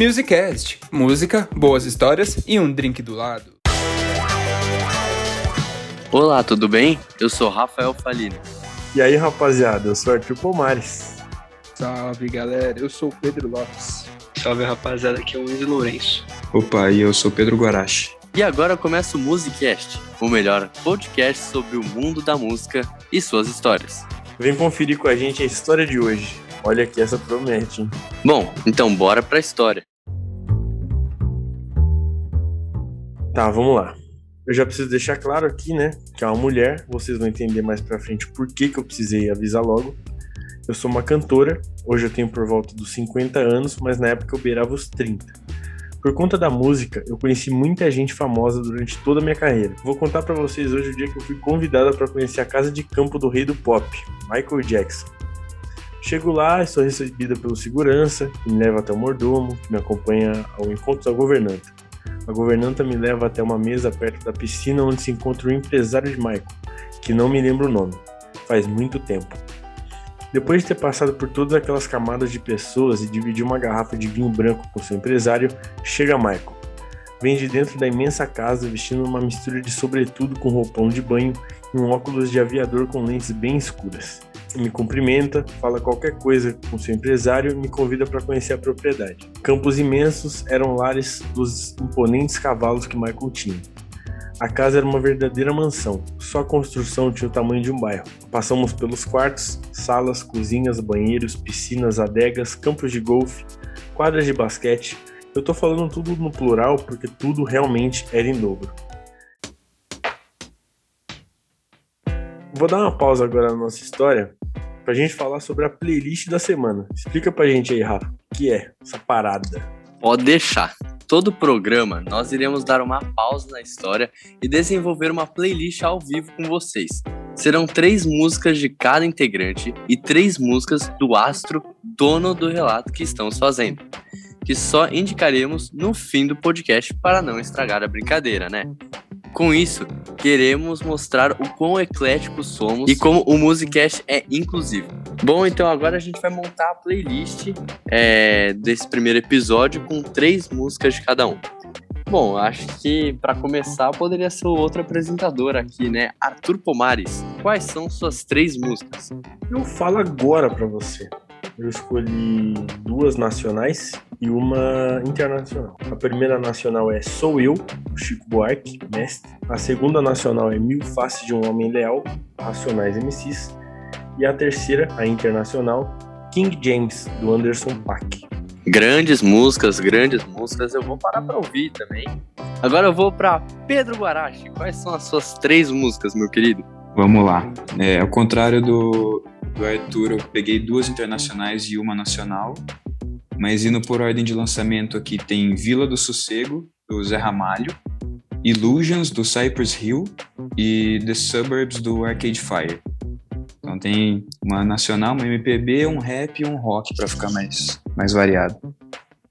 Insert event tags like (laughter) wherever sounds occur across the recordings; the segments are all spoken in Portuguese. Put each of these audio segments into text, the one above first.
Musicast, música, boas histórias e um drink do lado. Olá, tudo bem? Eu sou Rafael Falino. E aí, rapaziada, eu sou Arthur Pomares. Salve, galera, eu sou o Pedro Lopes. Salve, rapaziada, aqui é o Luiz Lourenço. Opa, e eu sou Pedro Guarachi. E agora começa o Musicast, o melhor podcast sobre o mundo da música e suas histórias. Vem conferir com a gente a história de hoje. Olha que essa promete, hein? Bom, então bora pra história. Tá, vamos lá. Eu já preciso deixar claro aqui, né, que é uma mulher, vocês vão entender mais pra frente por que, que eu precisei avisar logo. Eu sou uma cantora, hoje eu tenho por volta dos 50 anos, mas na época eu beirava os 30. Por conta da música, eu conheci muita gente famosa durante toda a minha carreira. Vou contar para vocês hoje o dia que eu fui convidada para conhecer a casa de campo do rei do pop, Michael Jackson. Chego lá e sou recebida pelo segurança, que me leva até o mordomo, que me acompanha ao encontro da governanta. A governanta me leva até uma mesa perto da piscina onde se encontra o empresário de Michael, que não me lembro o nome. Faz muito tempo. Depois de ter passado por todas aquelas camadas de pessoas e dividir uma garrafa de vinho branco com seu empresário, chega Michael. Vem de dentro da imensa casa vestindo uma mistura de sobretudo com roupão de banho e um óculos de aviador com lentes bem escuras. Me cumprimenta, fala qualquer coisa com seu empresário e me convida para conhecer a propriedade. Campos imensos eram lares dos imponentes cavalos que Michael tinha. A casa era uma verdadeira mansão, só a construção tinha o tamanho de um bairro. Passamos pelos quartos, salas, cozinhas, banheiros, piscinas, adegas, campos de golfe, quadras de basquete. Eu tô falando tudo no plural porque tudo realmente era em dobro. Vou dar uma pausa agora na nossa história pra gente falar sobre a playlist da semana. Explica pra gente aí, Rafa, o que é essa parada? Pode deixar. Todo programa nós iremos dar uma pausa na história e desenvolver uma playlist ao vivo com vocês. Serão três músicas de cada integrante e três músicas do astro dono do relato que estamos fazendo, que só indicaremos no fim do podcast para não estragar a brincadeira, né? Com isso, queremos mostrar o quão ecléticos somos e como o Musicast é inclusivo. Bom, então agora a gente vai montar a playlist é, desse primeiro episódio com três músicas de cada um. Bom, acho que para começar poderia ser outro apresentador aqui, né? Arthur Pomares. Quais são suas três músicas? Eu falo agora para você. Eu escolhi duas nacionais e uma internacional. A primeira nacional é Sou Eu, Chico Buarque, mestre. A segunda nacional é Mil Faces de um Homem Leal, Racionais MCs. E a terceira, a internacional, King James, do Anderson Paak. Grandes músicas, grandes músicas. Eu vou parar pra ouvir também. Agora eu vou para Pedro Guarachi. Quais são as suas três músicas, meu querido? Vamos lá. É, ao contrário do, do Arthur, eu peguei duas internacionais e uma nacional. Mas indo por ordem de lançamento aqui tem Vila do Sossego, do Zé Ramalho, Illusions, do Cypress Hill e The Suburbs, do Arcade Fire. Então tem uma nacional, uma MPB, um rap e um rock para ficar mais, mais variado.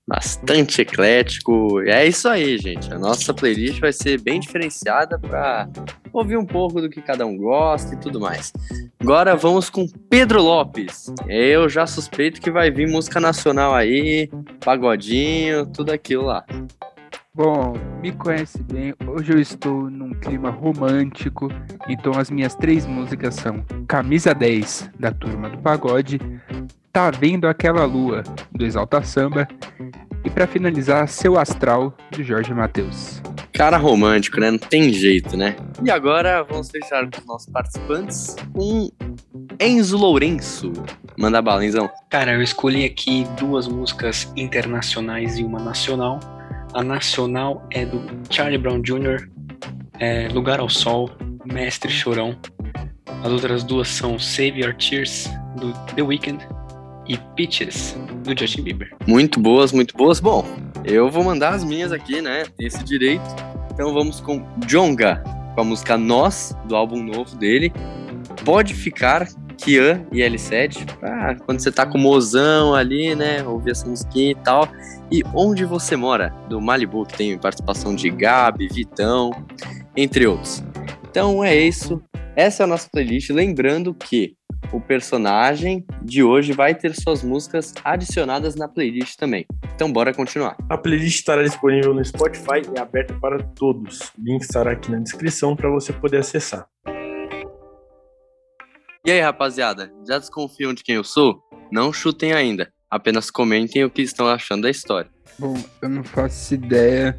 Bastante eclético. É isso aí, gente. A nossa playlist vai ser bem diferenciada para ouvir um pouco do que cada um gosta e tudo mais. Agora vamos com Pedro Lopes. Eu já suspeito que vai vir música nacional aí, pagodinho, tudo aquilo lá. Bom, me conhece bem. Hoje eu estou num clima romântico, então as minhas três músicas são Camisa 10, da Turma do Pagode, Tá Vendo Aquela Lua, do Exalta Samba, e para finalizar, Seu Astral, do Jorge Matheus. Cara romântico, né? Não tem jeito, né? E agora vamos fechar com os nossos participantes com Enzo Lourenço. Manda bala, Enzão. Cara, eu escolhi aqui duas músicas internacionais e uma nacional. A nacional é do Charlie Brown Jr., é Lugar ao Sol, Mestre Chorão. As outras duas são Save Your Tears, do The Weeknd, e Peaches, do Justin Bieber. Muito boas, muito boas. Bom, eu vou mandar as minhas aqui, né? Tem esse direito. Então vamos com Jonga, com a música Nós, do álbum novo dele. Pode ficar, Kian e L7, ah, quando você tá com o mozão ali, né? Ouvir essa musiquinha e tal. E Onde Você Mora, do Malibu, que tem participação de Gabi, Vitão, entre outros. Então é isso. Essa é a nossa playlist. Lembrando que o personagem de hoje vai ter suas músicas adicionadas na playlist também. Então bora continuar. A playlist estará disponível no Spotify e aberta para todos. O link estará aqui na descrição para você poder acessar. E aí, rapaziada, já desconfiam de quem eu sou? Não chutem ainda, apenas comentem o que estão achando da história. Bom, eu não faço ideia.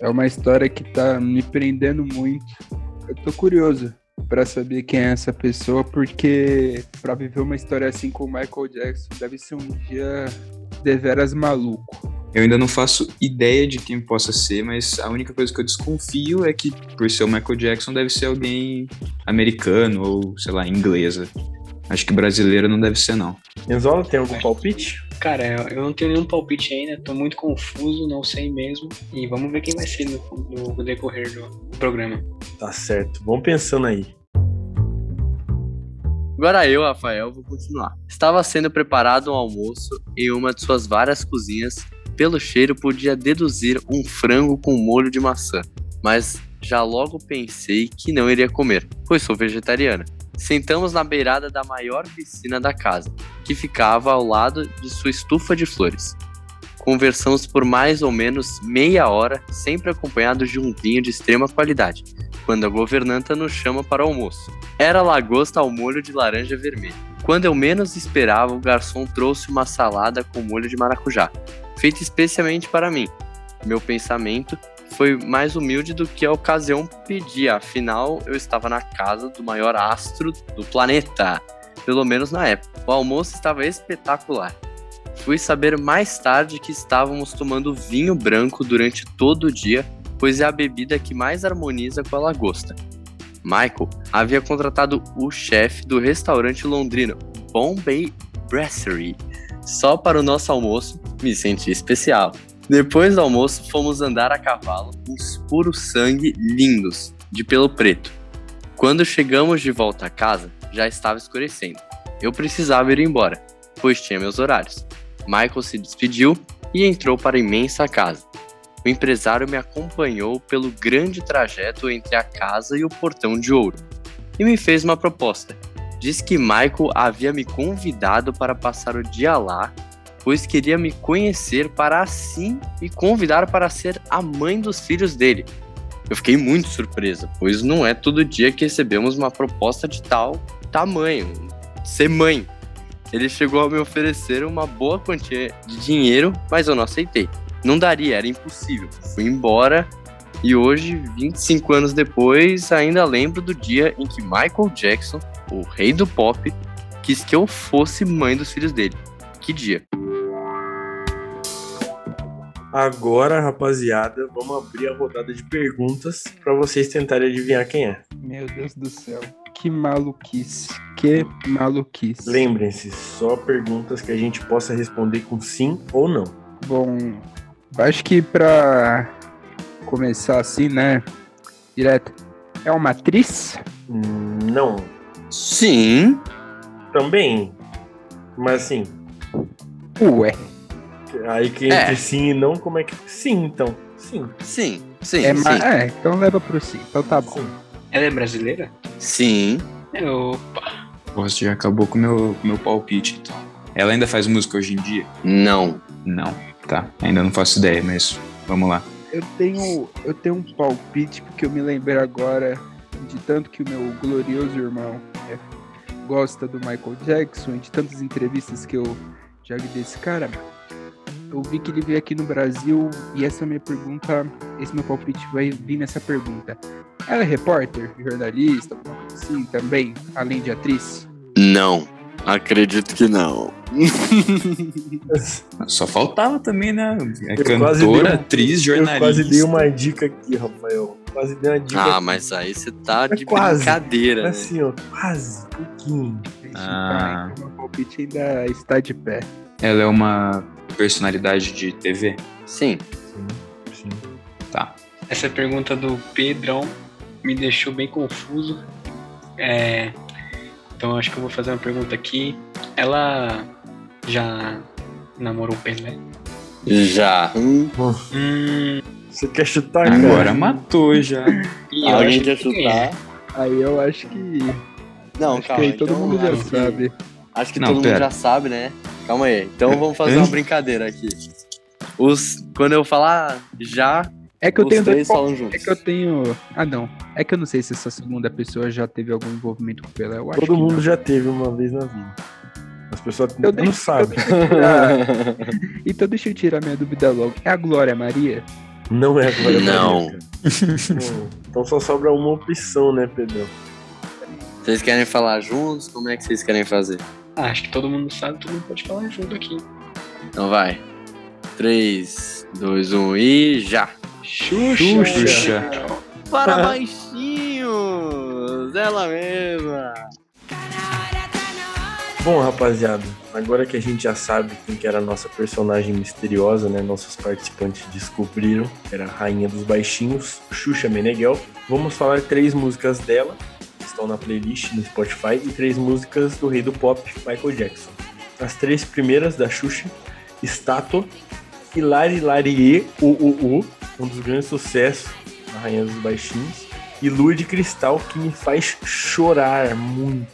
É uma história que tá me prendendo muito. Eu tô curioso pra saber quem é essa pessoa, porque pra viver uma história assim com o Michael Jackson deve ser um dia deveras maluco. Eu ainda não faço ideia de quem possa ser, mas a única coisa que eu desconfio é que, por ser o Michael Jackson, deve ser alguém americano ou, sei lá, inglesa. Acho que brasileiro não deve ser, não. Enzola, tem algum palpite? Cara, eu- eu não tenho nenhum palpite ainda, tô muito confuso, não sei mesmo. E vamos ver quem vai ser no, no decorrer do programa. Tá certo. Vamos pensando aí. Agora eu, Rafael, vou continuar. Estava sendo preparado um almoço em uma de suas várias cozinhas. Pelo cheiro, podia deduzir um frango com molho de maçã, mas já logo pensei que não iria comer, pois sou vegetariana. Sentamos na beirada da maior piscina da casa, que ficava ao lado de sua estufa de flores. Conversamos por mais ou menos meia hora, sempre acompanhados de um vinho de extrema qualidade, quando a governanta nos chama para o almoço. Era lagosta ao molho de laranja vermelho. Quando eu menos esperava, o garçom trouxe uma salada com molho de maracujá, feita especialmente para mim. Meu pensamento foi mais humilde do que a ocasião pedia, afinal eu estava na casa do maior astro do planeta, pelo menos na época. O almoço estava espetacular. Fui saber mais tarde que estávamos tomando vinho branco durante todo o dia, pois é a bebida que mais harmoniza com a lagosta. Michael havia contratado o chefe do restaurante londrino Bombay Brasserie só para o nosso almoço. Me senti especial. Depois do almoço, fomos andar a cavalo, uns puros sangue lindos, de pelo preto. Quando chegamos de volta a casa, já estava escurecendo. Eu precisava ir embora, pois tinha meus horários. Michael se despediu e entrou para a imensa casa. O empresário me acompanhou pelo grande trajeto entre a casa e o portão de ouro e me fez uma proposta. Diz que Michael havia me convidado para passar o dia lá, pois queria me conhecer para assim me convidar para ser a mãe dos filhos dele. Eu fiquei muito surpresa, pois não é todo dia que recebemos uma proposta de tal tamanho, ser mãe. Ele chegou a me oferecer uma boa quantia de dinheiro, mas eu não aceitei. Não daria, era impossível. Fui embora e hoje, 25 anos depois, ainda lembro do dia em que Michael Jackson, o rei do pop, quis que eu fosse mãe dos filhos dele. Que dia. Agora, rapaziada, vamos abrir a rodada de perguntas para vocês tentarem adivinhar quem é. Meu Deus do céu. Que maluquice. Que maluquice. Lembrem-se, só perguntas que a gente possa responder com sim ou não. Bom, acho que pra começar assim, né? Direto. É uma atriz? Não. Sim. Também. Mas assim, Ué. aí que É. entre sim e não, como é que. Sim, então. Sim. Sim. Sim. É, sim. ma- é, então leva pro sim. Então tá bom. sim. Ela é brasileira? sim. Eu. Você já acabou com o meu, o meu palpite, então. Ela ainda faz música hoje em dia? Não. Não. Tá. Ainda não faço ideia, mas vamos lá. Eu tenho, eu tenho um palpite porque eu me lembrei agora de tanto que o meu glorioso irmão é, gosta do Michael Jackson, e de tantas entrevistas que eu já vi desse cara. Eu vi que ele veio aqui no Brasil e essa minha pergunta, esse meu palpite vai vir nessa pergunta. Ela é repórter, jornalista, alguma coisa assim também, além de atriz? Não. Acredito que não. (laughs) Só faltava também, né? É Eu quase dei cantora, um- atriz, Eu jornalista. quase dei uma dica aqui, Rafael. Quase dei uma dica. Ah, mas aí você tá É de quase. brincadeira, né? Assim, ó, quase, um pouquinho. Deixa Ah. eu ver, meu palpite ainda está de pé. Ela é uma personalidade de TV? Sim. Sim, sim. Tá. Essa pergunta do Pedrão me deixou bem confuso. É, então acho que eu vou fazer uma pergunta aqui. Ela já namorou o Pelé? Já. Hum, Hum, Você quer chutar, Agora cara? matou já. (laughs) e Alguém quer que quem é? chutar? Aí eu acho que Não, Acho calma. que aí todo então, mundo já sabe. Acho que Não, todo mundo pera. já sabe, né? Calma aí. Então vamos fazer uma brincadeira aqui. Os, quando eu falar já, É que eu os tenho dois três falam juntos. É que eu tenho. Ah, não. É que eu não sei se essa segunda pessoa já teve algum envolvimento com o Pelé. Eu acho Todo que mundo não. já teve uma vez na vida. As pessoas Eu não deixo- sabem. (laughs) Então deixa eu tirar minha dúvida logo. É a Glória Maria? Não é agora. Não. Então só sobra uma opção, né, Pedro? Vocês querem falar juntos? Como é que vocês querem fazer? Ah, acho que todo mundo sabe, todo mundo pode falar junto aqui. Então vai. 3, 2, 1 e já! Xuxa! Xuxa. Para baixinhos! Ela mesma! Bom, rapaziada, agora que a gente já sabe quem que era a nossa personagem misteriosa, né? Nossos participantes descobriram que era a rainha dos baixinhos, Xuxa Meneghel. Vamos falar três músicas dela, que estão na playlist no Spotify, e três músicas do rei do pop, Michael Jackson. As três primeiras da Xuxa, Estátua, Hilari Larie, U, U, U, um dos grandes sucessos da rainha dos baixinhos, e Lua de Cristal, que me faz chorar muito.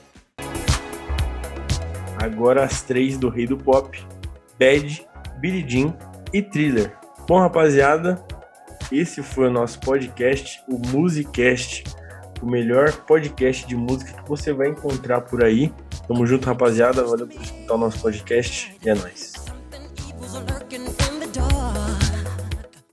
Agora as três do Rei do Pop, Bad, Billie Jean e Thriller. Bom, rapaziada, esse foi o nosso podcast, o Musicast, o melhor podcast de música que você vai encontrar por aí. Tamo junto, rapaziada. Valeu por escutar o nosso podcast e é nóis.